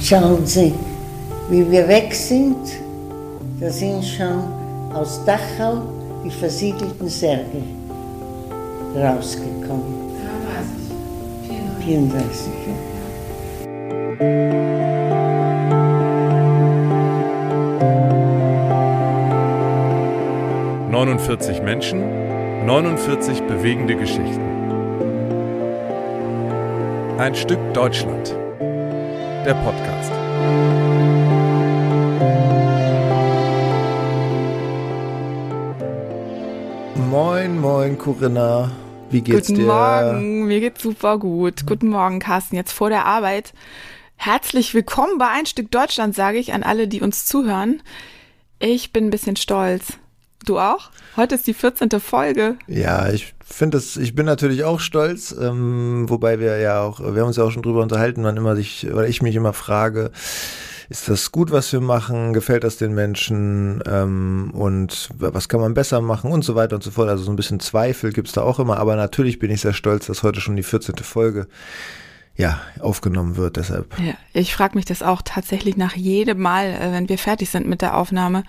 Schauen Sie, wie wir weg sind, da sind schon aus Dachau die versiegelten Särge rausgekommen. 33, 34. Ja. 49 Menschen, 49 bewegende Geschichten. Ein Stück Deutschland. Der Podcast. Moin, moin, Corinna. Wie geht's Guten dir? Guten Morgen, mir geht's super gut. Guten Morgen, Carsten, jetzt vor der Arbeit. Herzlich willkommen bei Ein Stück Deutschland, sage ich an alle, die uns zuhören. Ich bin ein bisschen stolz. Du auch? Heute ist die 14. Folge. Ja, ich finde es, ich bin natürlich auch stolz, ähm, wobei wir ja auch, wir haben uns ja auch schon drüber unterhalten, wann immer sich, oder ich mich immer frage, ist das gut, was wir machen? Gefällt das den Menschen? Ähm, und was kann man besser machen? Und so weiter und so fort. Also so ein bisschen Zweifel gibt's da auch immer. Aber natürlich bin ich sehr stolz, dass heute schon die 14. Folge ja, aufgenommen wird. Deshalb. Ja, ich frage mich das auch tatsächlich nach jedem Mal, äh, wenn wir fertig sind mit der Aufnahme.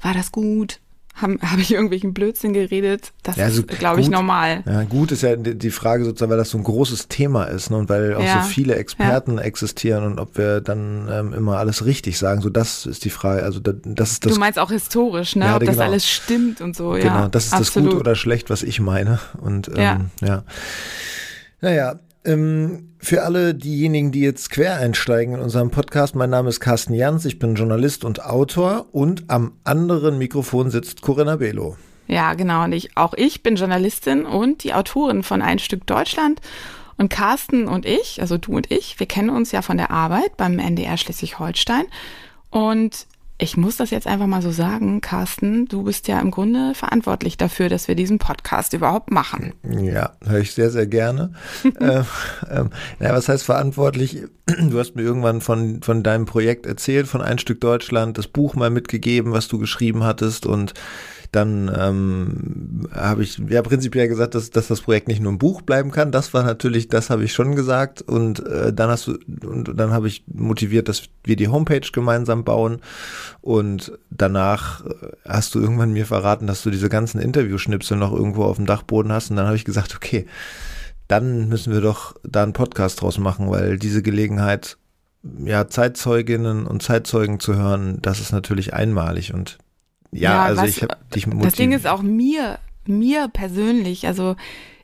War das gut? Habe hab ich irgendwelchen Blödsinn geredet? Das ja, also ist, glaube ich, normal. Ja, gut ist ja die Frage sozusagen, weil das so ein großes Thema ist ne, und weil auch ja. so viele Experten existieren und ob wir dann ähm, immer alles richtig sagen. So, das ist die Frage. Also das, das ist das. Du meinst auch historisch, ne? ob genau. das alles stimmt und so. Genau, das ist absolut. das Gut oder Schlecht, was ich meine. Und ähm, ja. ja. Naja, für alle diejenigen, die jetzt quer einsteigen in unserem Podcast, mein Name ist Carsten Jans, ich bin Journalist und Autor und am anderen Mikrofon sitzt Corinna Belo. Ja, genau. Und ich, auch ich bin Journalistin und die Autorin von Ein Stück Deutschland. Und Carsten und ich, also du und ich, wir kennen uns ja von der Arbeit beim NDR Schleswig-Holstein. Und ich muss das jetzt einfach mal so sagen, Carsten, du bist ja im Grunde verantwortlich dafür, dass wir diesen Podcast überhaupt machen. Ja, höre ich sehr, sehr gerne. ähm, ähm, ja, was heißt verantwortlich? Du hast mir irgendwann von, von deinem Projekt erzählt, von Ein Stück Deutschland, das Buch mal mitgegeben, was du geschrieben hattest und dann ähm, habe ich ja prinzipiell gesagt, dass, dass das Projekt nicht nur ein Buch bleiben kann. Das war natürlich, das habe ich schon gesagt. Und äh, dann hast du, und dann habe ich motiviert, dass wir die Homepage gemeinsam bauen. Und danach äh, hast du irgendwann mir verraten, dass du diese ganzen Interviewschnipsel noch irgendwo auf dem Dachboden hast. Und dann habe ich gesagt, okay, dann müssen wir doch da einen Podcast draus machen, weil diese Gelegenheit, ja, Zeitzeuginnen und Zeitzeugen zu hören, das ist natürlich einmalig und ja, ja also was, ich habe dich motiviert. Das Ding ist auch mir, mir persönlich, also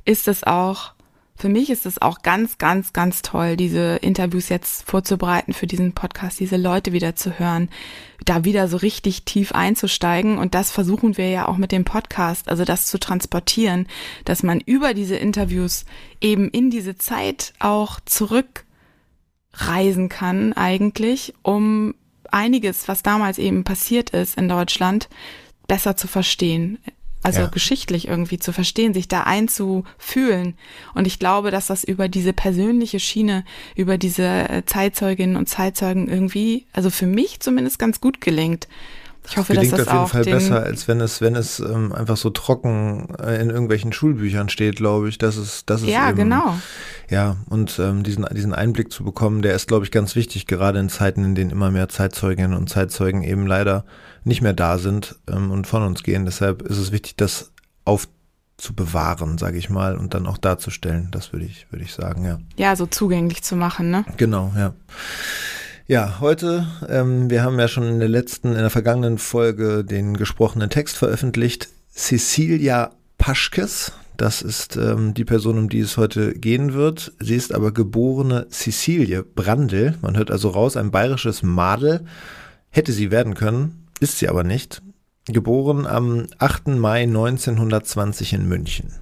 ist es auch, für mich ist es auch ganz, ganz, ganz toll, diese Interviews jetzt vorzubereiten für diesen Podcast, diese Leute wieder zu hören, da wieder so richtig tief einzusteigen. Und das versuchen wir ja auch mit dem Podcast, also das zu transportieren, dass man über diese Interviews eben in diese Zeit auch zurückreisen kann eigentlich, um einiges, was damals eben passiert ist in Deutschland, besser zu verstehen. Also ja. geschichtlich irgendwie zu verstehen, sich da einzufühlen. Und ich glaube, dass das über diese persönliche Schiene, über diese äh, Zeitzeuginnen und Zeitzeugen irgendwie, also für mich zumindest ganz gut gelingt. Ich hoffe, das dass das auf jeden Fall besser, als wenn es, wenn es ähm, einfach so trocken äh, in irgendwelchen Schulbüchern steht, glaube ich. Das ist, das ist ja eben, genau. Ja, und ähm, diesen, diesen Einblick zu bekommen, der ist, glaube ich, ganz wichtig, gerade in Zeiten, in denen immer mehr Zeitzeuginnen und Zeitzeugen eben leider nicht mehr da sind ähm, und von uns gehen. Deshalb ist es wichtig, das aufzubewahren, sage ich mal, und dann auch darzustellen. Das würde ich, würde ich sagen, ja. Ja, so zugänglich zu machen, ne? Genau, ja. Ja, heute, ähm, wir haben ja schon in der letzten, in der vergangenen Folge den gesprochenen Text veröffentlicht. Cecilia Paschkes, das ist ähm, die Person, um die es heute gehen wird. Sie ist aber geborene Cecilie Brandl. Man hört also raus, ein bayerisches Madel. Hätte sie werden können, ist sie aber nicht. Geboren am 8. Mai 1920 in München.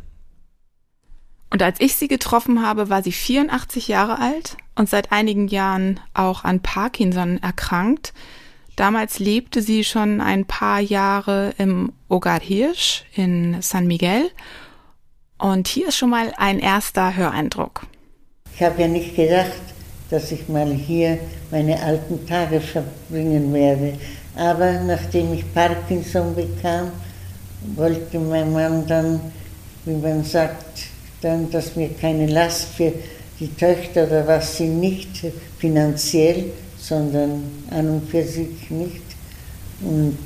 Und als ich sie getroffen habe, war sie 84 Jahre alt und seit einigen Jahren auch an Parkinson erkrankt. Damals lebte sie schon ein paar Jahre im Hogar Hirsch in San Miguel. Und hier ist schon mal ein erster Höreindruck. Ich habe ja nicht gedacht, dass ich mal hier meine alten Tage verbringen werde. Aber nachdem ich Parkinson bekam, wollte mein Mann dann wie man sagt, dann, dass wir keine Last für die Töchter oder was sind, nicht finanziell, sondern an und für sich nicht. Und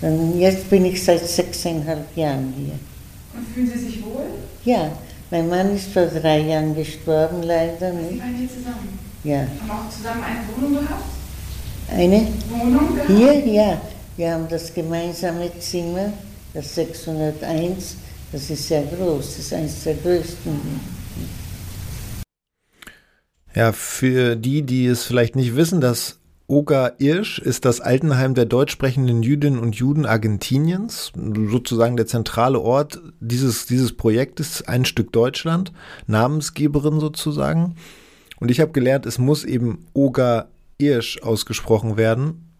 dann, jetzt bin ich seit sechseinhalb Jahren hier. Und fühlen Sie sich wohl? Ja, mein Mann ist vor drei Jahren gestorben, leider. Sie waren hier zusammen? Ja. Haben auch zusammen eine Wohnung gehabt? Eine? Wohnung gehabt? Hier, ja. Wir haben das gemeinsame Zimmer, das 601. Das ist sehr groß, das ist eines der größten. Ja, für die, die es vielleicht nicht wissen, das Oga Irsch ist das Altenheim der deutsch sprechenden Jüdinnen und Juden Argentiniens, sozusagen der zentrale Ort dieses, dieses Projektes, ein Stück Deutschland, Namensgeberin sozusagen. Und ich habe gelernt, es muss eben Oga Irsch ausgesprochen werden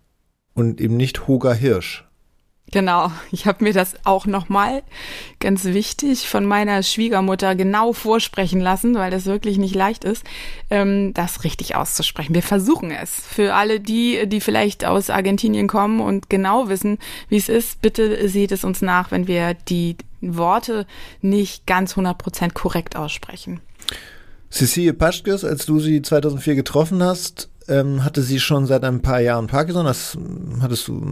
und eben nicht Hoga Hirsch. Genau, ich habe mir das auch nochmal ganz wichtig von meiner Schwiegermutter genau vorsprechen lassen, weil das wirklich nicht leicht ist, ähm, das richtig auszusprechen. Wir versuchen es. Für alle die, die vielleicht aus Argentinien kommen und genau wissen, wie es ist, bitte seht es uns nach, wenn wir die Worte nicht ganz 100% korrekt aussprechen. Cecilie Paschkes, als du sie 2004 getroffen hast, ähm, hatte sie schon seit ein paar Jahren Parkinson. Das hattest du,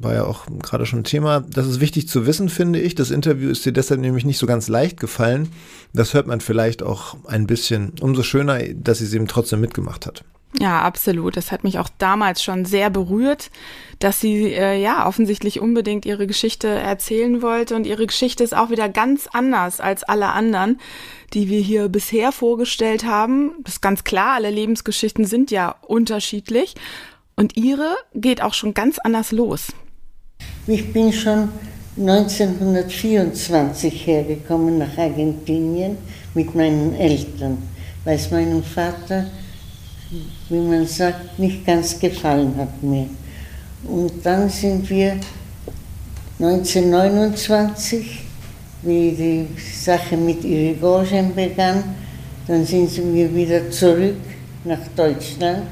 war ja auch gerade schon Thema. Das ist wichtig zu wissen, finde ich. Das Interview ist dir deshalb nämlich nicht so ganz leicht gefallen. Das hört man vielleicht auch ein bisschen. Umso schöner, dass sie es eben trotzdem mitgemacht hat. Ja, absolut. Das hat mich auch damals schon sehr berührt, dass sie äh, ja offensichtlich unbedingt ihre Geschichte erzählen wollte und ihre Geschichte ist auch wieder ganz anders als alle anderen, die wir hier bisher vorgestellt haben. Das ist ganz klar, alle Lebensgeschichten sind ja unterschiedlich und ihre geht auch schon ganz anders los. Ich bin schon 1924 hergekommen nach Argentinien mit meinen Eltern, weil es meinem Vater wie man sagt, nicht ganz gefallen hat mir. Und dann sind wir 1929, wie die Sache mit Irigoyen begann, dann sind wir wieder zurück nach Deutschland,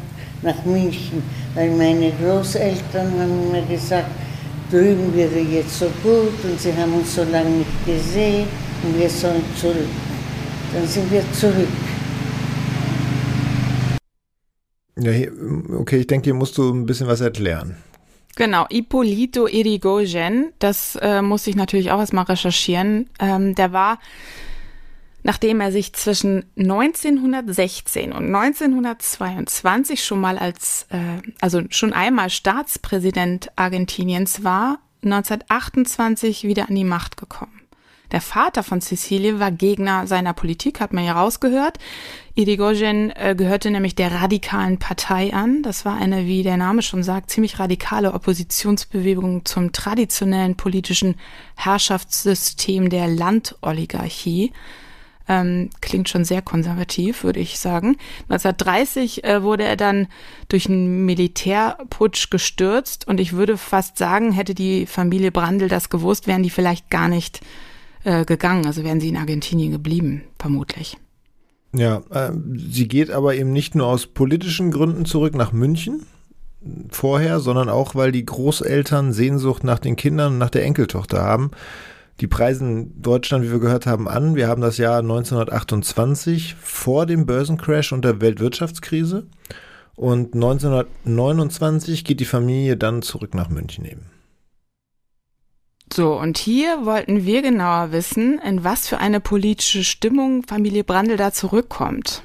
nach München, weil meine Großeltern haben mir gesagt, drüben wäre jetzt so gut und sie haben uns so lange nicht gesehen und wir sollen zurück. Dann sind wir zurück. Ja, okay, ich denke, hier musst du ein bisschen was erklären. Genau, Ippolito Irigoyen, das äh, muss ich natürlich auch erstmal recherchieren. Ähm, der war, nachdem er sich zwischen 1916 und 1922 schon mal als, äh, also schon einmal Staatspräsident Argentiniens war, 1928 wieder an die Macht gekommen. Der Vater von Cecilie war Gegner seiner Politik, hat man ja rausgehört. Irigoyen äh, gehörte nämlich der radikalen Partei an. Das war eine, wie der Name schon sagt, ziemlich radikale Oppositionsbewegung zum traditionellen politischen Herrschaftssystem der Landoligarchie. Ähm, klingt schon sehr konservativ, würde ich sagen. 1930 äh, wurde er dann durch einen Militärputsch gestürzt und ich würde fast sagen, hätte die Familie Brandl das gewusst, wären die vielleicht gar nicht äh, gegangen. Also wären sie in Argentinien geblieben, vermutlich. Ja, äh, sie geht aber eben nicht nur aus politischen Gründen zurück nach München vorher, sondern auch, weil die Großeltern Sehnsucht nach den Kindern und nach der Enkeltochter haben. Die preisen Deutschland, wie wir gehört haben, an. Wir haben das Jahr 1928 vor dem Börsencrash und der Weltwirtschaftskrise. Und 1929 geht die Familie dann zurück nach München eben. So, und hier wollten wir genauer wissen, in was für eine politische Stimmung Familie Brandl da zurückkommt.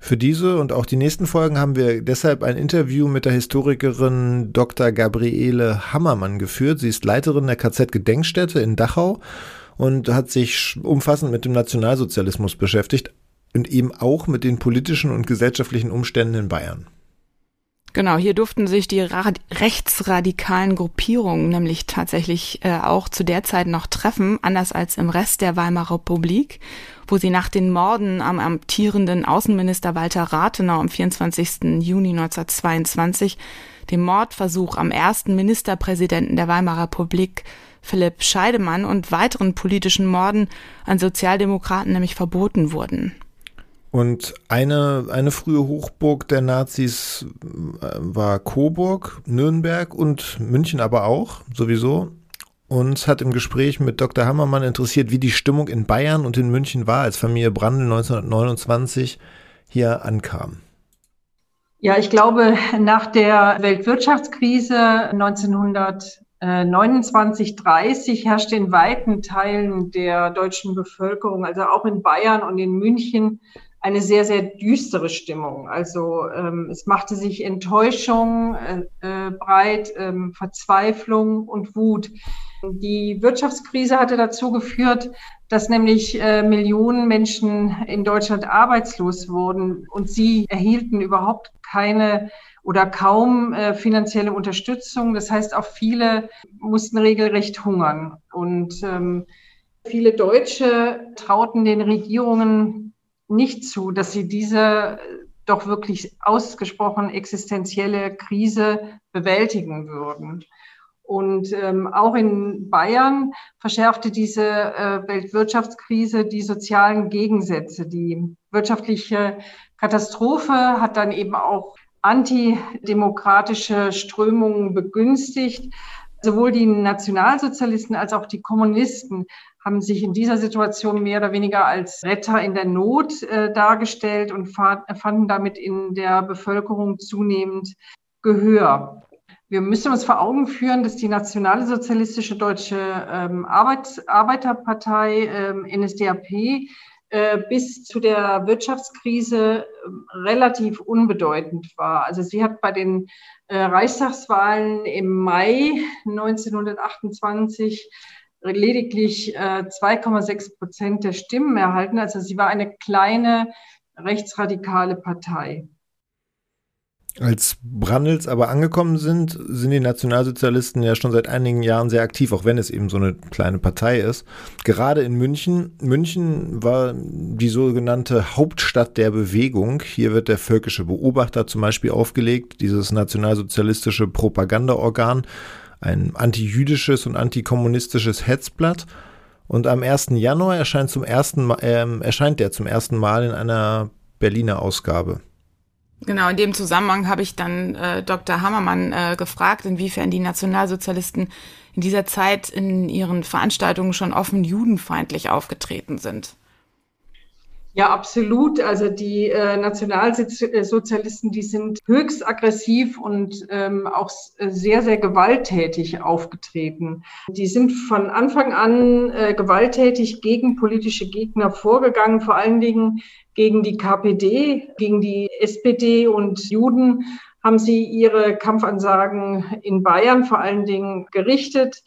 Für diese und auch die nächsten Folgen haben wir deshalb ein Interview mit der Historikerin Dr. Gabriele Hammermann geführt. Sie ist Leiterin der KZ-Gedenkstätte in Dachau und hat sich umfassend mit dem Nationalsozialismus beschäftigt und eben auch mit den politischen und gesellschaftlichen Umständen in Bayern. Genau, hier durften sich die rechtsradikalen Gruppierungen nämlich tatsächlich äh, auch zu der Zeit noch treffen, anders als im Rest der Weimarer Republik, wo sie nach den Morden am amtierenden Außenminister Walter Rathenau am 24. Juni 1922, dem Mordversuch am ersten Ministerpräsidenten der Weimarer Republik Philipp Scheidemann und weiteren politischen Morden an Sozialdemokraten nämlich verboten wurden. Und eine, eine frühe Hochburg der Nazis äh, war Coburg, Nürnberg und München aber auch, sowieso. uns hat im Gespräch mit Dr. Hammermann interessiert, wie die Stimmung in Bayern und in München war, als Familie Brandl 1929 hier ankam. Ja, ich glaube, nach der Weltwirtschaftskrise 1929, 30 herrschte in weiten Teilen der deutschen Bevölkerung, also auch in Bayern und in München, eine sehr, sehr düstere Stimmung. Also ähm, es machte sich Enttäuschung äh, äh, breit, ähm, Verzweiflung und Wut. Die Wirtschaftskrise hatte dazu geführt, dass nämlich äh, Millionen Menschen in Deutschland arbeitslos wurden und sie erhielten überhaupt keine oder kaum äh, finanzielle Unterstützung. Das heißt, auch viele mussten regelrecht hungern. Und ähm, viele Deutsche trauten den Regierungen nicht zu, dass sie diese äh, doch wirklich ausgesprochen existenzielle Krise bewältigen würden. Und ähm, auch in Bayern verschärfte diese äh, Weltwirtschaftskrise die sozialen Gegensätze. Die wirtschaftliche Katastrophe hat dann eben auch antidemokratische Strömungen begünstigt. Sowohl die Nationalsozialisten als auch die Kommunisten haben sich in dieser Situation mehr oder weniger als Retter in der Not äh, dargestellt und fanden damit in der Bevölkerung zunehmend Gehör. Wir müssen uns vor Augen führen, dass die Nationale Sozialistische Deutsche ähm, Arbeit, Arbeiterpartei ähm, NSDAP äh, bis zu der Wirtschaftskrise äh, relativ unbedeutend war. Also sie hat bei den äh, Reichstagswahlen im Mai 1928 lediglich 2,6 äh, Prozent der Stimmen erhalten. Also sie war eine kleine rechtsradikale Partei. Als Brandels aber angekommen sind, sind die Nationalsozialisten ja schon seit einigen Jahren sehr aktiv, auch wenn es eben so eine kleine Partei ist. Gerade in München. München war die sogenannte Hauptstadt der Bewegung. Hier wird der völkische Beobachter zum Beispiel aufgelegt, dieses nationalsozialistische Propagandaorgan ein antijüdisches und antikommunistisches Hetzblatt. Und am 1. Januar erscheint, zum ersten, äh, erscheint der zum ersten Mal in einer Berliner Ausgabe. Genau, in dem Zusammenhang habe ich dann äh, Dr. Hammermann äh, gefragt, inwiefern die Nationalsozialisten in dieser Zeit in ihren Veranstaltungen schon offen judenfeindlich aufgetreten sind. Ja, absolut. Also die äh, Nationalsozialisten, die sind höchst aggressiv und ähm, auch sehr, sehr gewalttätig aufgetreten. Die sind von Anfang an äh, gewalttätig gegen politische Gegner vorgegangen, vor allen Dingen gegen die KPD, gegen die SPD und Juden haben sie ihre Kampfansagen in Bayern vor allen Dingen gerichtet.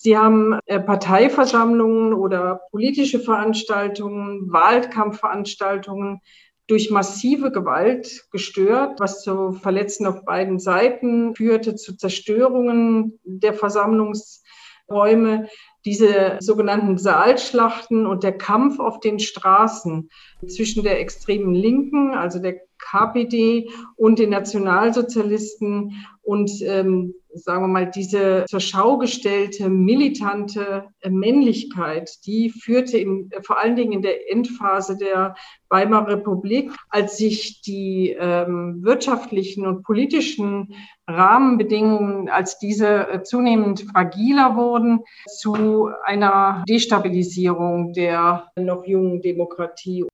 Sie haben äh, Parteiversammlungen oder politische Veranstaltungen, Wahlkampfveranstaltungen durch massive Gewalt gestört, was zu Verletzten auf beiden Seiten führte, zu Zerstörungen der Versammlungsräume. Diese sogenannten Saalschlachten und der Kampf auf den Straßen zwischen der extremen Linken, also der KPD und den Nationalsozialisten und ähm, sagen wir mal, diese zur Schau gestellte militante Männlichkeit, die führte in, vor allen Dingen in der Endphase der Weimarer Republik, als sich die ähm, wirtschaftlichen und politischen Rahmenbedingungen, als diese äh, zunehmend fragiler wurden, zu einer Destabilisierung der noch jungen Demokratie.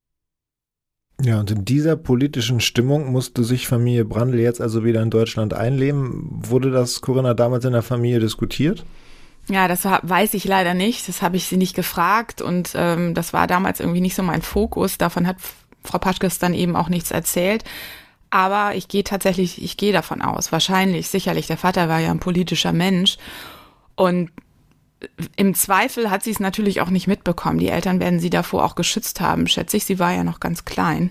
Ja, und in dieser politischen Stimmung musste sich Familie Brandl jetzt also wieder in Deutschland einleben. Wurde das Corinna damals in der Familie diskutiert? Ja, das weiß ich leider nicht. Das habe ich sie nicht gefragt und ähm, das war damals irgendwie nicht so mein Fokus. Davon hat Frau Paschkes dann eben auch nichts erzählt. Aber ich gehe tatsächlich, ich gehe davon aus, wahrscheinlich, sicherlich. Der Vater war ja ein politischer Mensch und im Zweifel hat sie es natürlich auch nicht mitbekommen. Die Eltern werden sie davor auch geschützt haben, schätze ich. Sie war ja noch ganz klein.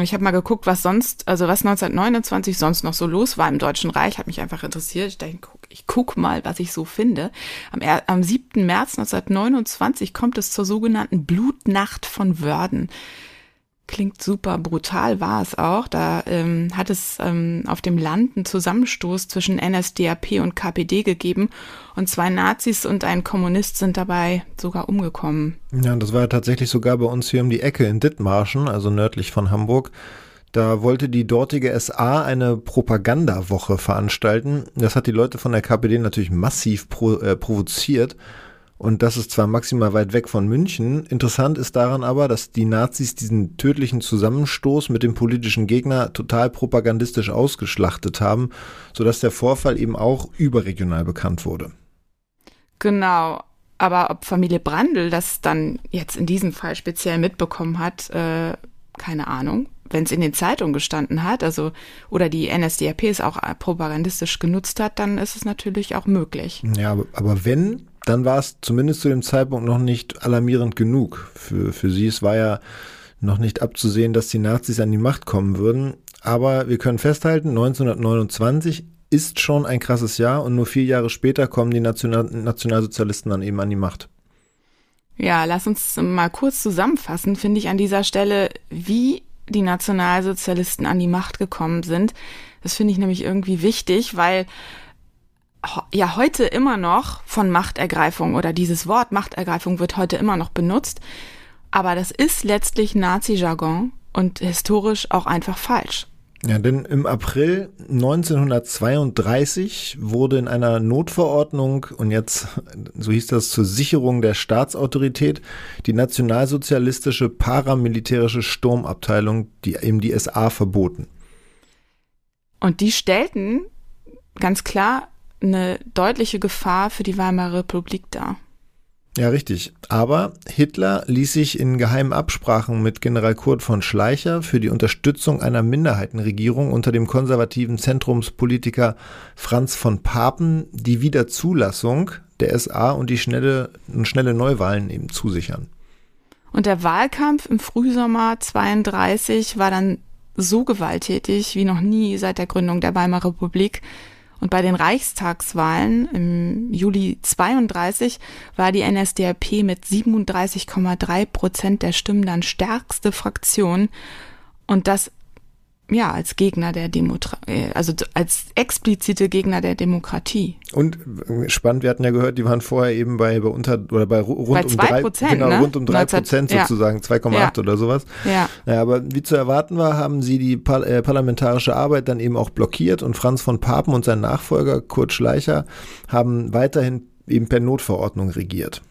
Ich habe mal geguckt, was sonst, also was 1929 sonst noch so los war im Deutschen Reich, hat mich einfach interessiert. Ich dachte, ich guck mal, was ich so finde. Am, am 7. März 1929 kommt es zur sogenannten Blutnacht von Wörden klingt super brutal, war es auch. Da ähm, hat es ähm, auf dem Land einen Zusammenstoß zwischen NSDAP und KPD gegeben und zwei Nazis und ein Kommunist sind dabei sogar umgekommen. Ja, das war ja tatsächlich sogar bei uns hier um die Ecke in Dithmarschen, also nördlich von Hamburg. Da wollte die dortige SA eine Propagandawoche veranstalten. Das hat die Leute von der KPD natürlich massiv pro, äh, provoziert. Und das ist zwar maximal weit weg von München. Interessant ist daran aber, dass die Nazis diesen tödlichen Zusammenstoß mit dem politischen Gegner total propagandistisch ausgeschlachtet haben, sodass der Vorfall eben auch überregional bekannt wurde. Genau. Aber ob Familie Brandl das dann jetzt in diesem Fall speziell mitbekommen hat, äh, keine Ahnung. Wenn es in den Zeitungen gestanden hat, also oder die NSDAP es auch propagandistisch genutzt hat, dann ist es natürlich auch möglich. Ja, aber, aber wenn, dann war es zumindest zu dem Zeitpunkt noch nicht alarmierend genug für, für sie. Es war ja noch nicht abzusehen, dass die Nazis an die Macht kommen würden. Aber wir können festhalten, 1929 ist schon ein krasses Jahr und nur vier Jahre später kommen die National Nationalsozialisten dann eben an die Macht. Ja, lass uns mal kurz zusammenfassen, finde ich an dieser Stelle, wie die Nationalsozialisten an die Macht gekommen sind. Das finde ich nämlich irgendwie wichtig, weil ja heute immer noch von Machtergreifung oder dieses Wort Machtergreifung wird heute immer noch benutzt. Aber das ist letztlich Nazi-Jargon und historisch auch einfach falsch. Ja, denn im April 1932 wurde in einer Notverordnung und jetzt, so hieß das, zur Sicherung der Staatsautorität, die nationalsozialistische paramilitärische Sturmabteilung, die eben die SA verboten. Und die stellten ganz klar eine deutliche Gefahr für die Weimarer Republik dar. Ja, richtig. Aber Hitler ließ sich in geheimen Absprachen mit General Kurt von Schleicher für die Unterstützung einer Minderheitenregierung unter dem konservativen Zentrumspolitiker Franz von Papen die Wiederzulassung der SA und die schnelle, schnelle Neuwahlen eben zusichern. Und der Wahlkampf im Frühsommer 32 war dann so gewalttätig wie noch nie seit der Gründung der Weimarer Republik. Und bei den Reichstagswahlen im Juli 32 war die NSDAP mit 37,3 Prozent der Stimmen dann stärkste Fraktion. Und das ja, als Gegner der Demokratie, also als explizite Gegner der Demokratie. Und äh, spannend, wir hatten ja gehört, die waren vorher eben bei, bei unter oder bei rund bei um drei Prozent, genau, ne? rund um drei Prozent sozusagen, ja. 2,8 ja. oder sowas. Ja. ja. Aber wie zu erwarten war, haben sie die par äh, parlamentarische Arbeit dann eben auch blockiert und Franz von Papen und sein Nachfolger Kurt Schleicher haben weiterhin eben per Notverordnung regiert.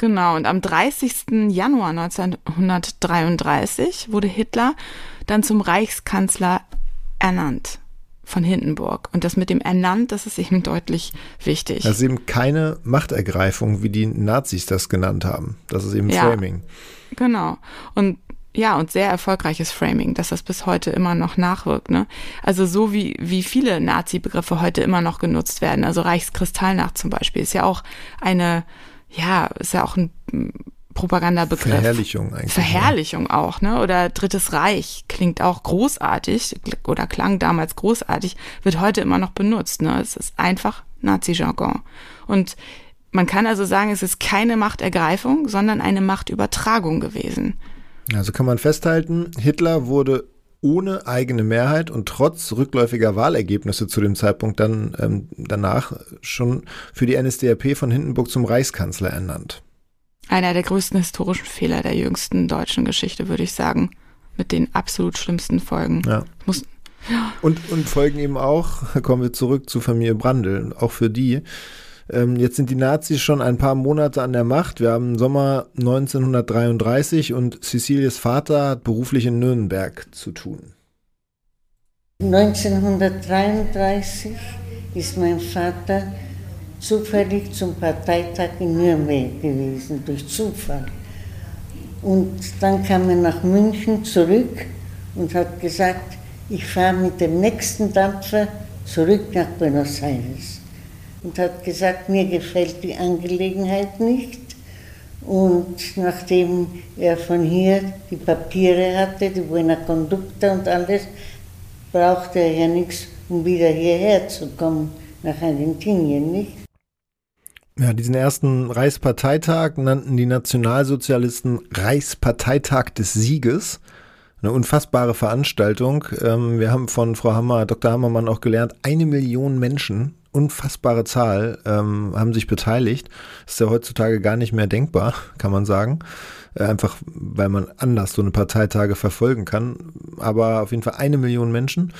Genau, und am 30. Januar 1933 wurde Hitler dann zum Reichskanzler ernannt von Hindenburg. Und das mit dem ernannt, das ist eben deutlich wichtig. Das ist eben keine Machtergreifung, wie die Nazis das genannt haben. Das ist eben ja, Framing. Genau. Und ja, und sehr erfolgreiches Framing, dass das bis heute immer noch nachwirkt. Ne? Also so wie, wie viele Nazi-Begriffe heute immer noch genutzt werden. Also Reichskristallnacht zum Beispiel ist ja auch eine ja, ist ja auch ein Propagandabegriff. Verherrlichung eigentlich. Verherrlichung ja. auch, ne? Oder Drittes Reich klingt auch großartig oder klang damals großartig, wird heute immer noch benutzt, ne? Es ist einfach Nazi-Jargon. Und man kann also sagen, es ist keine Machtergreifung, sondern eine Machtübertragung gewesen. Also kann man festhalten, Hitler wurde ohne eigene Mehrheit und trotz rückläufiger Wahlergebnisse zu dem Zeitpunkt dann ähm, danach schon für die NSDAP von Hindenburg zum Reichskanzler ernannt. Einer der größten historischen Fehler der jüngsten deutschen Geschichte, würde ich sagen, mit den absolut schlimmsten Folgen. Ja. Muss, ja. Und, und Folgen eben auch, kommen wir zurück zu Familie Brandl, auch für die ähm, jetzt sind die Nazis schon ein paar Monate an der Macht. Wir haben Sommer 1933 und Cecilies Vater hat beruflich in Nürnberg zu tun. 1933 ist mein Vater zufällig zum Parteitag in Nürnberg gewesen, durch Zufall. Und dann kam er nach München zurück und hat gesagt, ich fahre mit dem nächsten Dampfer zurück nach Buenos Aires und hat gesagt, mir gefällt die Angelegenheit nicht. Und nachdem er von hier die Papiere hatte, die Buena Conducta und alles, brauchte er ja nichts, um wieder hierher zu kommen, nach Argentinien, nicht? Ja, diesen ersten Reichsparteitag nannten die Nationalsozialisten Reichsparteitag des Sieges. Eine unfassbare Veranstaltung. Ähm, wir haben von Frau Hammer, Dr. Hammermann auch gelernt, eine Million Menschen unfassbare Zahl ähm, haben sich beteiligt. Ist ja heutzutage gar nicht mehr denkbar, kann man sagen. äh, einfach weil man anders so eine Parteitage verfolgen kann. Aber auf jeden Fall eine Million Menschen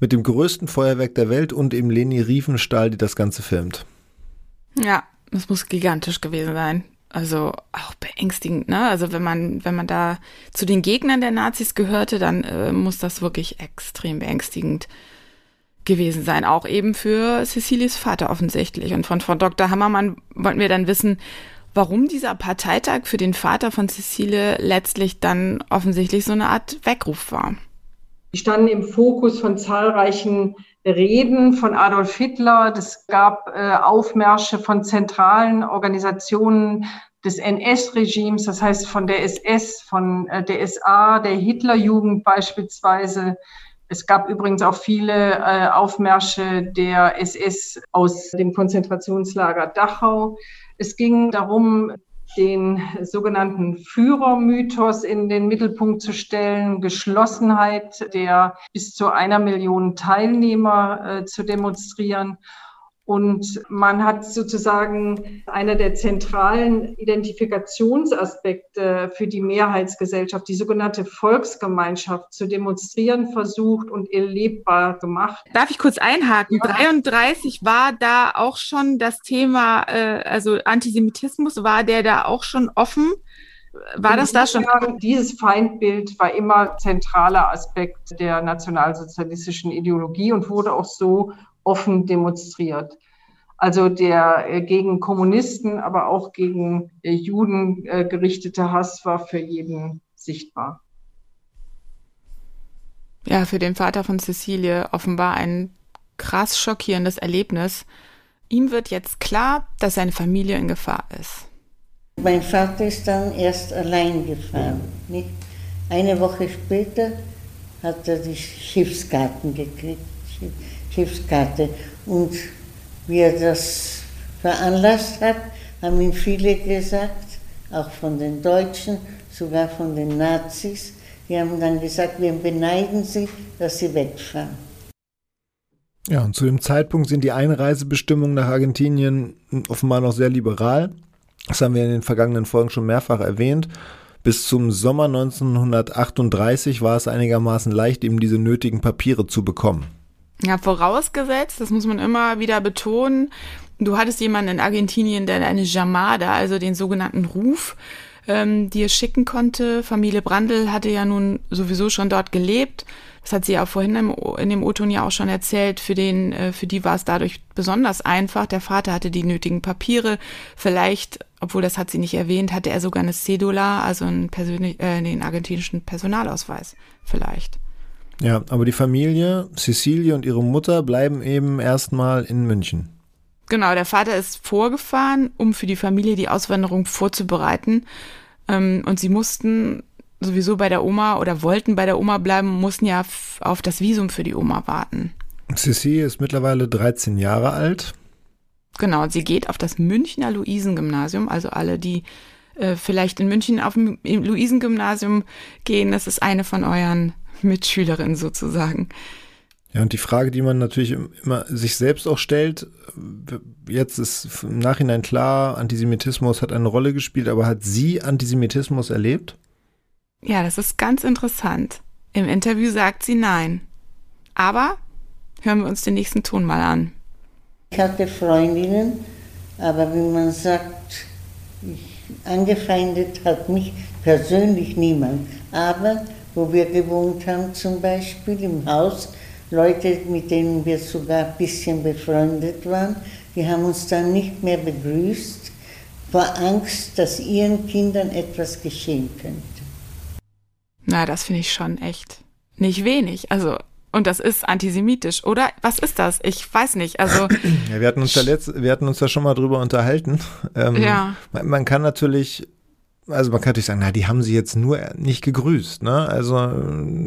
mit dem größten Feuerwerk der Welt und eben Leni Riefenstahl, die das Ganze filmt. Ja, das muss gigantisch gewesen sein. Also auch beängstigend, ne? Also wenn man, wenn man da zu den Gegnern der Nazis gehörte, dann äh, muss das wirklich extrem beängstigend gewesen sein. Auch eben für Cecilies Vater offensichtlich. Und von Frau Dr. Hammermann wollten wir dann wissen, warum dieser Parteitag für den Vater von Cecilie letztlich dann offensichtlich so eine Art Weckruf war. Die standen im Fokus von zahlreichen Reden von Adolf Hitler. Es gab äh, Aufmärsche von zentralen Organisationen des NS-Regimes, das heißt von der SS, von äh, der SA, der Hitlerjugend beispielsweise. Es gab übrigens auch viele äh, Aufmärsche der SS aus dem Konzentrationslager Dachau. Es ging darum, den sogenannten Führermythos in den Mittelpunkt zu stellen, Geschlossenheit der bis zu einer Million Teilnehmer äh, zu demonstrieren und man hat sozusagen einer der zentralen Identifikationsaspekte für die Mehrheitsgesellschaft, die sogenannte Volksgemeinschaft, zu demonstrieren versucht und erlebbar gemacht. Darf ich kurz einhaken? Ja. 33 war da auch schon das Thema, äh, also Antisemitismus, war der da auch schon offen? War das da schon? Dieses Feindbild war immer zentraler Aspekt der nationalsozialistischen Ideologie und wurde auch so offen demonstriert. Also der äh, gegen Kommunisten, aber auch gegen äh, Juden äh, gerichtete Hass war für jeden sichtbar. Ja, für den Vater von Cecilie offenbar ein krass schockierendes Erlebnis. Ihm wird jetzt klar, dass seine Familie in Gefahr ist. Mein Vater ist dann erst allein gefahren. Nicht? Eine Woche später hat er die Schiffskarten gekriegt. Schiffskarte. Und wie er das veranlasst hat, haben ihm viele gesagt, auch von den Deutschen, sogar von den Nazis, die haben dann gesagt, wir beneiden sie, dass sie wegfahren. Ja, und zu dem Zeitpunkt sind die Einreisebestimmungen nach Argentinien offenbar noch sehr liberal. Das haben wir in den vergangenen Folgen schon mehrfach erwähnt. Bis zum Sommer 1938 war es einigermaßen leicht, eben diese nötigen Papiere zu bekommen. Ja, vorausgesetzt, das muss man immer wieder betonen, du hattest jemanden in Argentinien, der eine Jamada, also den sogenannten Ruf, ähm, dir schicken konnte. Familie Brandl hatte ja nun sowieso schon dort gelebt. Das hat sie ja vorhin im, in dem O-Ton ja auch schon erzählt. Für den, äh, für die war es dadurch besonders einfach. Der Vater hatte die nötigen Papiere. Vielleicht, obwohl das hat sie nicht erwähnt, hatte er sogar eine Cedula, also einen, persönlich, äh, den argentinischen Personalausweis. Vielleicht. Ja, aber die Familie, Cecilie und ihre Mutter bleiben eben erstmal in München. Genau, der Vater ist vorgefahren, um für die Familie die Auswanderung vorzubereiten. Ähm, und sie mussten sowieso bei der Oma oder wollten bei der Oma bleiben, mussten ja auf das Visum für die Oma warten. Cecilie ist mittlerweile 13 Jahre alt. Genau, sie geht auf das Münchner Luisengymnasium. Also alle, die äh, vielleicht in München auf dem Luisengymnasium gehen, das ist eine von euren Mitschülerin sozusagen. Ja, und die Frage, die man natürlich immer sich selbst auch stellt, jetzt ist im Nachhinein klar, Antisemitismus hat eine Rolle gespielt, aber hat sie Antisemitismus erlebt? Ja, das ist ganz interessant. Im Interview sagt sie nein. Aber hören wir uns den nächsten Ton mal an. Ich hatte Freundinnen, aber wie man sagt, ich, angefeindet hat mich persönlich niemand. Aber wo wir gewohnt haben, zum Beispiel im Haus, Leute, mit denen wir sogar ein bisschen befreundet waren, die haben uns dann nicht mehr begrüßt, vor Angst, dass ihren Kindern etwas geschehen könnte. Na, das finde ich schon echt nicht wenig. Also und das ist antisemitisch, oder? Was ist das? Ich weiß nicht. Also ja, wir hatten uns da letzt, wir hatten uns da schon mal drüber unterhalten. Ähm, ja. Man, man, kann natürlich also man kann natürlich sagen, na, die haben sie jetzt nur nicht gegrüßt, ne? Also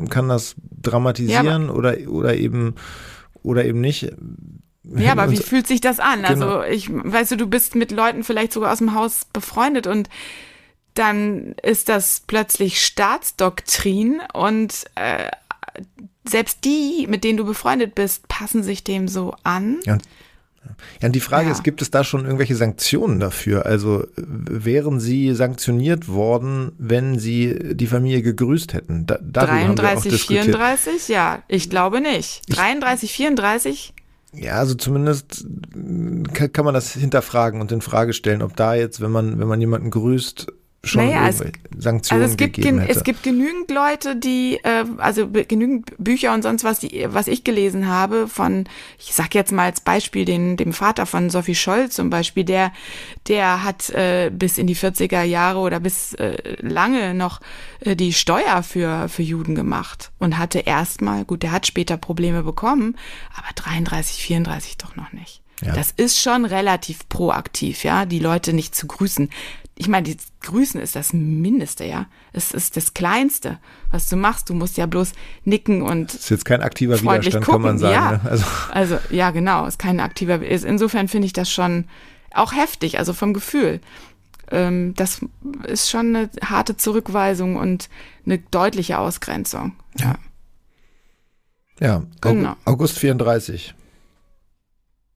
kann das dramatisieren ja, oder oder eben oder eben nicht. Ja, aber wie fühlt sich das an? Also genau. Also ich, weißt du, du bist mit Leuten vielleicht sogar aus dem Haus befreundet und dann ist das plötzlich Staatsdoktrin und äh, selbst die, mit denen du befreundet bist, passen sich dem so an. Ja, Ja, und die Frage ja. ist, gibt es da schon irgendwelche Sanktionen dafür? Also wären sie sanktioniert worden, wenn sie die Familie gegrüßt hätten? Da, 33, 34, ja, ich glaube nicht. 33, 34? Ja, also zumindest kann, kann man das hinterfragen und in Frage stellen, ob da jetzt, wenn man, wenn man jemanden grüßt, schon naja, es, Sanktionen also es gibt gegeben hätte. Es gibt genügend Leute, die, äh, also genügend Bücher und sonst was, die, was ich gelesen habe von, ich sag jetzt mal als Beispiel den, dem Vater von Sophie Scholl zum Beispiel, der, der hat äh, bis in die 40er Jahre oder bis äh, lange noch äh, die Steuer für, für Juden gemacht und hatte erstmal, gut, der hat später Probleme bekommen, aber 33, 34 doch noch nicht. Ja. Das ist schon relativ proaktiv, ja, die Leute nicht zu grüßen ich meine, die Grüßen ist das Mindeste, ja. Es ist das Kleinste, was du machst. Du musst ja bloß nicken und. Das ist jetzt kein aktiver Widerstand, gucken. kann man sagen. Ja. Ne? Also. also, ja, genau, ist kein aktiver. Insofern finde ich das schon auch heftig, also vom Gefühl. Ähm, das ist schon eine harte Zurückweisung und eine deutliche Ausgrenzung. Ja. Ja, genau. August 34.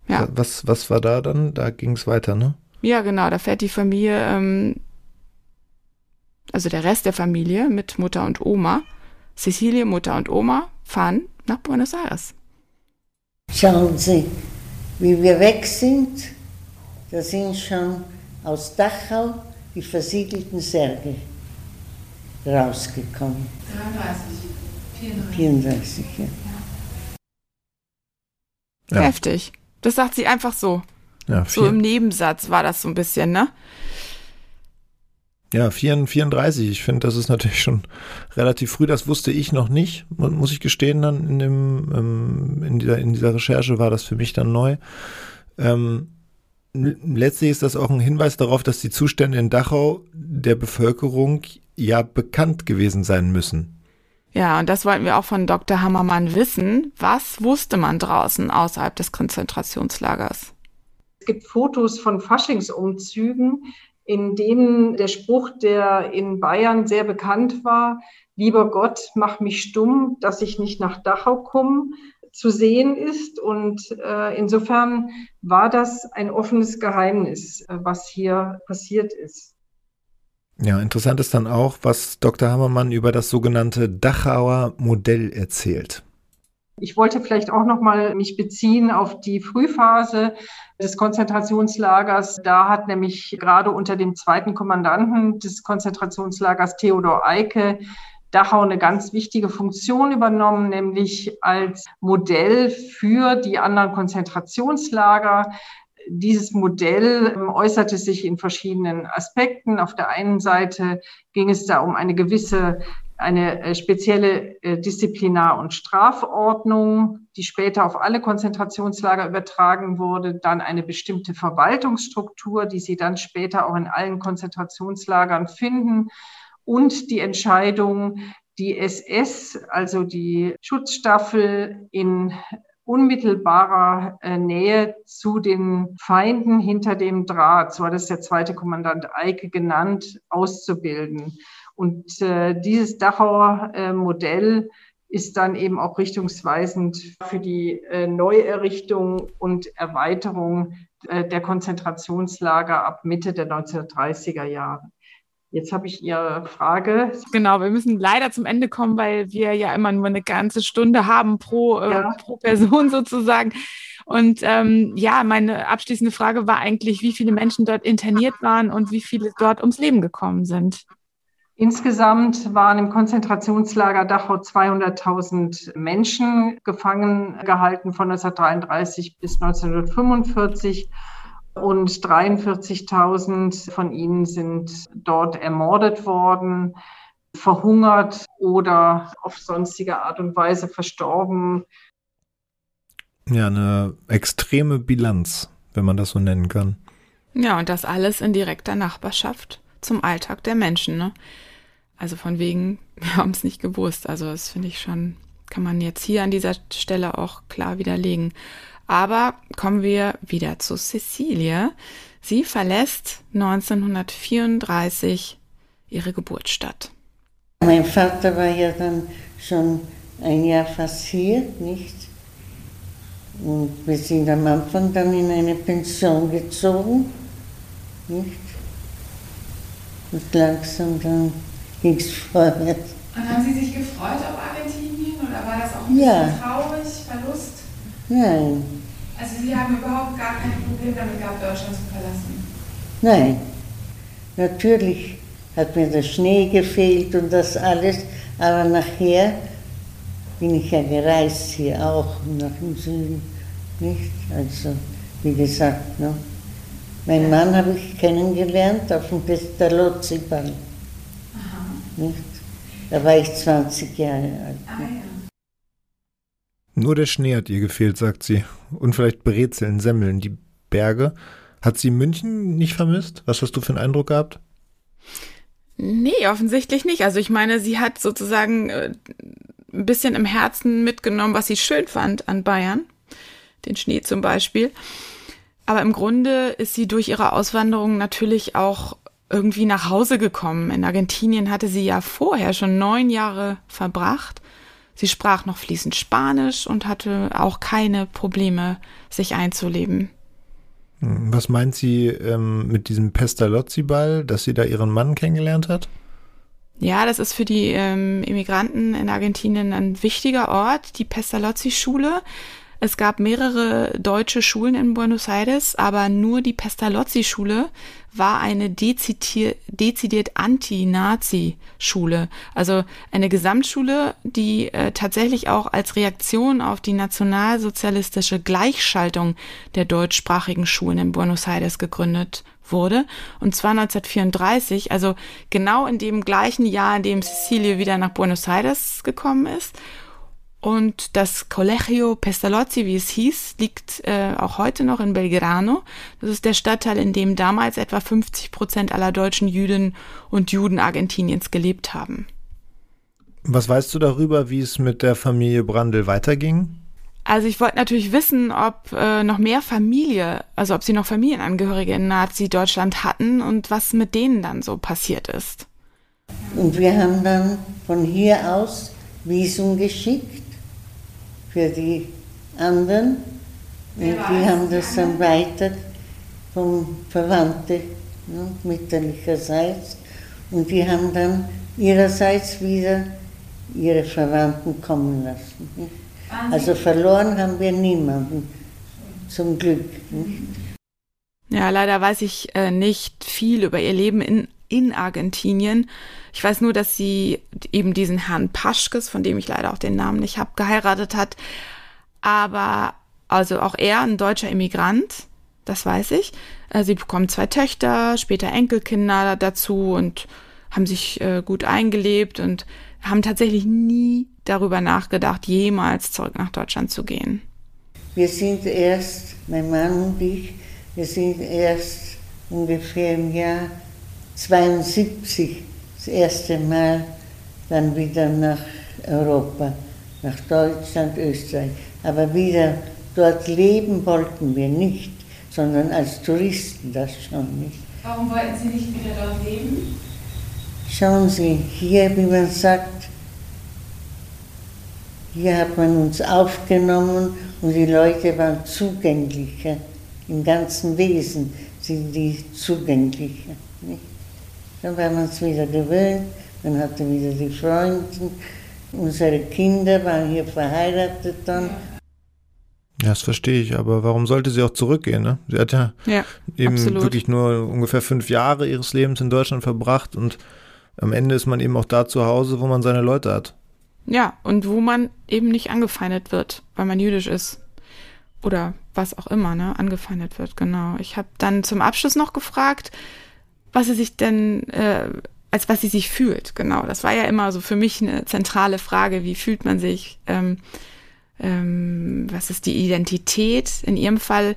Ja. Was, was war da dann? Da ging es weiter, ne? Ja, genau, da fährt die Familie, ähm, also der Rest der Familie mit Mutter und Oma, Cecilie, Mutter und Oma, fahren nach Buenos Aires. Schauen Sie, wie wir weg sind, da sind schon aus Dachau die versiegelten Särge rausgekommen. 33, 34. 34, ja. ja. Heftig. Das sagt sie einfach so. Ja, so im Nebensatz war das so ein bisschen, ne? Ja, 34. Ich finde, das ist natürlich schon relativ früh. Das wusste ich noch nicht, muss ich gestehen. Dann in, dem, ähm, in, dieser, in dieser Recherche war das für mich dann neu. Ähm, letztlich ist das auch ein Hinweis darauf, dass die Zustände in Dachau der Bevölkerung ja bekannt gewesen sein müssen. Ja, und das wollten wir auch von Dr. Hammermann wissen. Was wusste man draußen außerhalb des Konzentrationslagers? Es gibt Fotos von Faschingsumzügen, in denen der Spruch, der in Bayern sehr bekannt war, lieber Gott, mach mich stumm, dass ich nicht nach Dachau komme, zu sehen ist. Und äh, insofern war das ein offenes Geheimnis, äh, was hier passiert ist. Ja, interessant ist dann auch, was Dr. Hammermann über das sogenannte Dachauer Modell erzählt. Ich wollte vielleicht auch noch mal mich beziehen auf die Frühphase des Konzentrationslagers. Da hat nämlich gerade unter dem zweiten Kommandanten des Konzentrationslagers Theodor Eicke Dachau eine ganz wichtige Funktion übernommen, nämlich als Modell für die anderen Konzentrationslager. Dieses Modell ähm, äußerte sich in verschiedenen Aspekten. Auf der einen Seite ging es da um eine gewisse eine äh, spezielle äh, Disziplinar- und Strafordnung, die später auf alle Konzentrationslager übertragen wurde, dann eine bestimmte Verwaltungsstruktur, die Sie dann später auch in allen Konzentrationslagern finden und die Entscheidung, die SS, also die Schutzstaffel in unmittelbarer äh, Nähe zu den Feinden hinter dem Draht, so hat es der zweite Kommandant Eike genannt, auszubilden. Und äh, dieses Dachauer äh, Modell ist dann eben auch richtungsweisend für die äh, Neuerrichtung und Erweiterung äh, der Konzentrationslager ab Mitte der 1930er Jahre. Jetzt habe ich Ihre Frage. Genau, wir müssen leider zum Ende kommen, weil wir ja immer nur eine ganze Stunde haben pro, äh, ja. pro Person sozusagen. Und ähm, ja, meine abschließende Frage war eigentlich, wie viele Menschen dort interniert waren und wie viele dort ums Leben gekommen sind. Insgesamt waren im Konzentrationslager Dachau 200.000 Menschen gefangen gehalten von 1933 bis 1945 und 43.000 von ihnen sind dort ermordet worden, verhungert oder auf sonstige Art und Weise verstorben. Ja, eine extreme Bilanz, wenn man das so nennen kann. Ja, und das alles in direkter Nachbarschaft zum Alltag der Menschen. Ne? Also von wegen, wir haben es nicht gewusst. Also das finde ich schon, kann man jetzt hier an dieser Stelle auch klar widerlegen. Aber kommen wir wieder zu Cecilie. Sie verlässt 1934 ihre Geburtsstadt. Mein Vater war ja dann schon ein Jahr fast hier, nicht? Und wir sind am Anfang dann in eine Pension gezogen, nicht? Und langsam dann es vorwärts. Und haben Sie sich gefreut auf Argentinien oder war das auch ein bisschen Ja. traurig, Verlust? Nein, Also Sie haben überhaupt gar kein Problem damit gehabt, Deutschland zu verlassen. nein. Natürlich hat mir der Schnee gefehlt und das alles, aber nachher bin ich ja gereist hier auch nach dem Süden, nicht? Also, wie gesagt, ne? Mein Mann habe ich kennengelernt auf dem Pestalozzi-Ball, nicht? Da war ich 20 Jahre alt. Ah ja. Nur der Schnee hat ihr gefehlt, sagt sie. Und vielleicht Brezeln, Semmeln, die Berge. Hat sie München nicht vermisst? Was hast du für einen Eindruck gehabt? Nee, offensichtlich nicht. Also ich meine, sie hat sozusagen äh, ein bisschen im Herzen mitgenommen, was sie schön fand an Bayern. Den Schnee zum Beispiel. Aber im Grunde ist sie durch ihre Auswanderung natürlich auch irgendwie nach Hause gekommen. In Argentinien hatte sie ja vorher schon neun Jahre verbracht. Sie sprach noch fließend Spanisch und hatte auch keine Probleme, sich einzuleben. Hm, Was meint sie ähm, mit diesem Pestalozzi-Ball, dass sie da ihren Mann kennengelernt hat? Ja, das ist für die ähm, Immigranten in Argentinien ein wichtiger Ort, die Pestalozzi-Schule. Es gab mehrere deutsche Schulen in Buenos Aires, aber nur die Pestalozzi-Schule war eine dezidiert, dezidiert Anti-Nazi-Schule. Also eine Gesamtschule, die äh, tatsächlich auch als Reaktion auf die nationalsozialistische Gleichschaltung der deutschsprachigen Schulen in Buenos Aires gegründet wurde. Und zwar 1934, also genau in dem gleichen Jahr, in dem Cecilie wieder nach Buenos Aires gekommen ist. Und das Colegio Pestalozzi, wie es hieß, liegt äh, auch heute noch in Belgrano. Das ist der Stadtteil, in dem damals etwa 50 Prozent aller deutschen Jüdinnen und Juden Argentiniens gelebt haben. Was weißt du darüber, wie es mit der Familie Brandl weiterging? Also ich wollte natürlich wissen, ob äh, noch mehr Familie, also ob sie noch Familienangehörige in Nazi-Deutschland hatten und was mit denen dann so passiert ist. Und wir haben dann von hier aus Visum geschickt für die anderen. Und die haben das dann weiter vom Verwandte ne, mütterlicherseits. Und die haben dann ihrerseits wieder ihre Verwandten kommen lassen. Nicht? Also verloren haben wir niemanden, zum Glück. Nicht? Ja, leider weiß ich äh, nicht viel über ihr Leben in, in Argentinien. Ich weiß nur, dass sie eben diesen Herrn Paschkes, von dem ich leider auch den Namen nicht habe, geheiratet hat. Aber also auch er, ein deutscher Immigrant, das weiß ich. Äh, sie bekommen zwei Töchter, später Enkelkinder dazu und haben sich äh, gut eingelebt und haben tatsächlich nie darüber nachgedacht, jemals zurück nach Deutschland zu gehen. Wir sind erst, mein Mann und ich, wir sind erst ungefähr im Jahr 72 das erste Mal dann wieder nach Europa, nach Deutschland, Österreich. Aber wieder dort leben wollten wir nicht, sondern als Touristen das schon nicht. Warum wollten Sie nicht wieder dort leben? Schauen Sie, hier, wie man sagt, hier hat man uns aufgenommen und die Leute waren zugänglicher. Im ganzen Wesen sind die zugänglicher. Nicht? Dann war man es wieder gewöhnt, man hatte wieder die Freunde, unsere Kinder waren hier verheiratet dann. Ja, das verstehe ich, aber warum sollte sie auch zurückgehen? Ne? Sie hat ja, Ja, eben absolut. wirklich nur ungefähr fünf Jahre ihres Lebens in Deutschland verbracht und am Ende ist man eben auch da zu Hause, wo man seine Leute hat. Ja, und wo man eben nicht angefeindet wird, weil man jüdisch ist. Oder was auch immer, ne, angefeindet wird, genau. Ich habe dann zum Abschluss noch gefragt, was sie sich denn, äh, als was sie sich fühlt, genau. Das war ja immer so für mich eine zentrale Frage, wie fühlt man sich, ähm, ähm, was ist die Identität? In ihrem Fall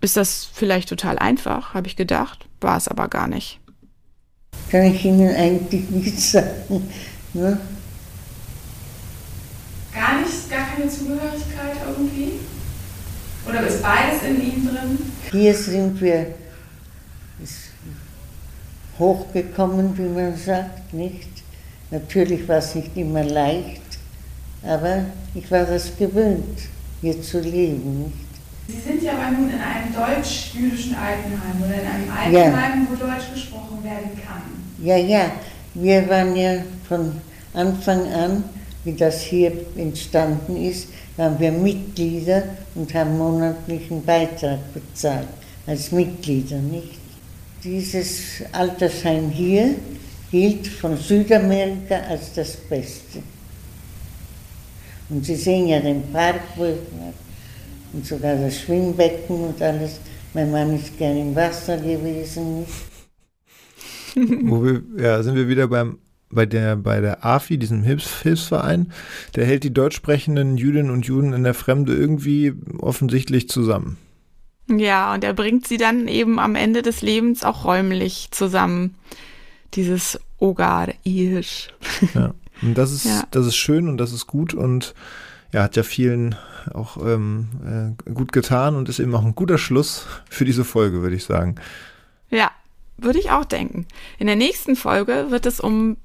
ist das vielleicht total einfach, habe ich gedacht, war es aber gar nicht. Kann ich Ihnen eigentlich nicht sagen. Ne? Gar nicht, gar keine Zugehörigkeit irgendwie? Oder ist beides in ihm drin? Hier sind wir hochgekommen, wie man sagt, nicht? Natürlich war es nicht immer leicht, aber ich war das gewöhnt. hier zu leben. Nicht? Sie sind ja aber nun in einem deutsch-jüdischen Altenheim oder in einem Altenheim, ja. wo Deutsch gesprochen werden kann. Ja, ja, wir waren ja von Anfang an, wie das hier entstanden ist, waren wir Mitglieder und haben monatlichen Beitrag bezahlt, als Mitglieder, nicht? Dieses Altersheim hier gilt von Südamerika als das Beste. Und Sie sehen ja den Park, und sogar das Schwimmbecken und alles. Mein Mann ist gern im Wasser gewesen. wo wir, ja, sind wir wieder beim bei der, bei der AFI, diesem Hilfs Hilfsverein, der hält die deutsch sprechenden Jüdinnen und Juden in der Fremde irgendwie offensichtlich zusammen. Ja, und er bringt sie dann eben am Ende des Lebens auch räumlich zusammen. Dieses Ogar-Isch. Ja, und das ist, ja. das ist schön und das ist gut und ja, hat ja vielen auch ähm, äh, gut getan und ist eben auch ein guter Schluss für diese Folge, würde ich sagen. Ja, würde ich auch denken. In der nächsten Folge wird es um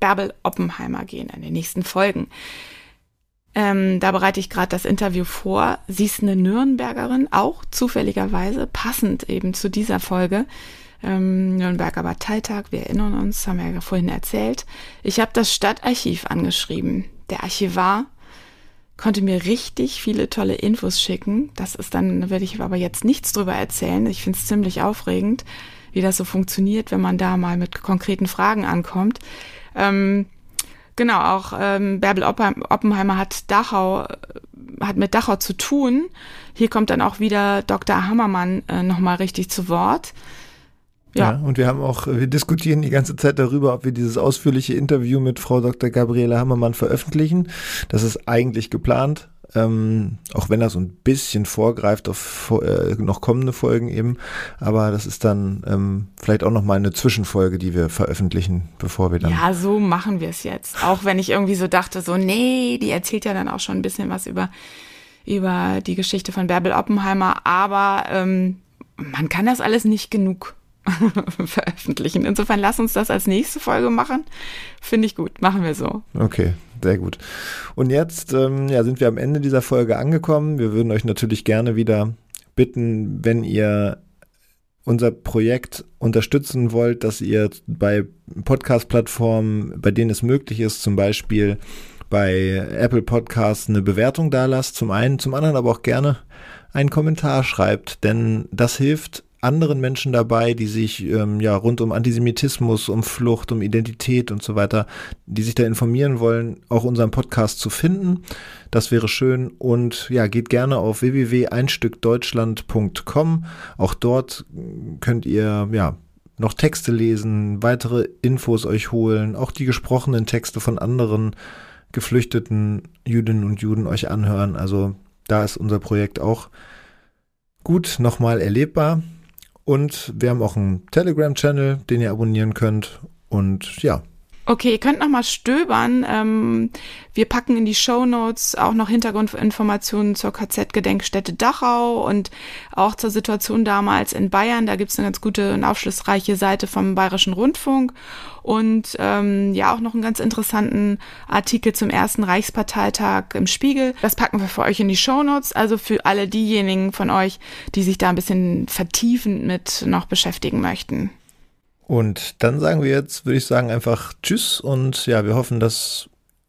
Bärbel Oppenheimer gehen, in den nächsten Folgen. Ähm, da bereite ich gerade das Interview vor. Sie ist eine Nürnbergerin, auch zufälligerweise, passend eben zu dieser Folge. Ähm, Nürnberger Parteitag, wir erinnern uns, haben wir ja vorhin erzählt. Ich habe das Stadtarchiv angeschrieben. Der Archivar konnte mir richtig viele tolle Infos schicken. Das ist dann, werde ich aber jetzt nichts drüber erzählen. Ich finde es ziemlich aufregend, wie das so funktioniert, wenn man da mal mit konkreten Fragen ankommt. Ähm, genau, auch ähm, Bärbel Oppenheimer hat Dachau, äh, hat mit Dachau zu tun. Hier kommt dann auch wieder Dr. Hammermann äh, nochmal richtig zu Wort. Ja. ja. und wir haben auch, wir diskutieren die ganze Zeit darüber, ob wir dieses ausführliche Interview mit Frau Dr. Gabriele Hammermann veröffentlichen. Das ist eigentlich geplant, ähm, auch wenn er so ein bisschen vorgreift auf äh, noch kommende Folgen eben. Aber das ist dann ähm, vielleicht auch noch mal eine Zwischenfolge, die wir veröffentlichen, bevor wir dann. Ja, so machen wir es jetzt. Auch wenn ich irgendwie so dachte, so, nee, die erzählt ja dann auch schon ein bisschen was über, über die Geschichte von Bärbel Oppenheimer. Aber ähm, man kann das alles nicht genug veröffentlichen. Insofern lass uns das als nächste Folge machen. Finde ich gut. Machen wir so. Okay, sehr gut. Und jetzt ähm, ja, sind wir am Ende dieser Folge angekommen. Wir würden euch natürlich gerne wieder bitten, wenn ihr unser Projekt unterstützen wollt, dass ihr bei Podcast-Plattformen, bei denen es möglich ist, zum Beispiel bei Apple Podcasts eine Bewertung da lasst, zum einen, zum anderen aber auch gerne einen Kommentar schreibt, denn das hilft anderen Menschen dabei, die sich ähm, ja rund um Antisemitismus, um Flucht, um Identität und so weiter, die sich da informieren wollen, auch unseren Podcast zu finden. Das wäre schön und ja, geht gerne auf www.einstückdeutschland.com. Auch dort könnt ihr ja noch Texte lesen, weitere Infos euch holen, auch die gesprochenen Texte von anderen geflüchteten Jüdinnen und Juden euch anhören. Also da ist unser Projekt auch gut nochmal erlebbar. Und wir haben auch einen Telegram-Channel, den ihr abonnieren könnt. Und ja, Okay, ihr könnt noch mal stöbern. Ähm, wir packen in die Show Notes auch noch Hintergrundinformationen zur KZ-Gedenkstätte Dachau und auch zur Situation damals in Bayern. Da gibt's eine ganz gute und aufschlussreiche Seite vom Bayerischen Rundfunk und ähm, ja auch noch einen ganz interessanten Artikel zum ersten Reichsparteitag im Spiegel. Das packen wir für euch in die Show Notes. Also für alle diejenigen von euch, die sich da ein bisschen vertiefend mit noch beschäftigen möchten. Und dann sagen wir jetzt, würde ich sagen, einfach Tschüss und ja, wir hoffen, dass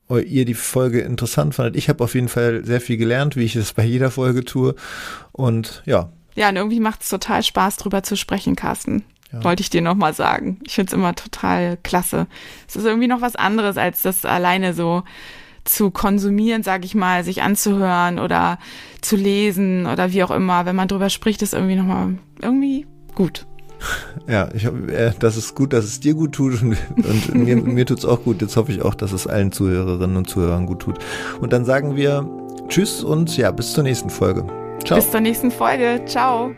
ihr die Folge interessant fandet. Ich habe auf jeden Fall sehr viel gelernt, wie ich es bei jeder Folge tue. Und ja. Ja, und irgendwie macht es total Spaß, drüber zu sprechen, Carsten. Ja. Wollte ich dir nochmal sagen. Ich finde es immer total klasse. Es ist irgendwie noch was anderes, als das alleine so zu konsumieren, sage ich mal, sich anzuhören oder zu lesen oder wie auch immer. Wenn man drüber spricht, ist irgendwie nochmal irgendwie gut. Ja, ich hoffe, äh, das ist gut, dass es dir gut tut und, und mir, mir tut es auch gut. Jetzt hoffe ich auch, dass es allen Zuhörerinnen und Zuhörern gut tut. Und dann sagen wir Tschüss und ja, bis zur nächsten Folge. Ciao. Bis zur nächsten Folge. Ciao.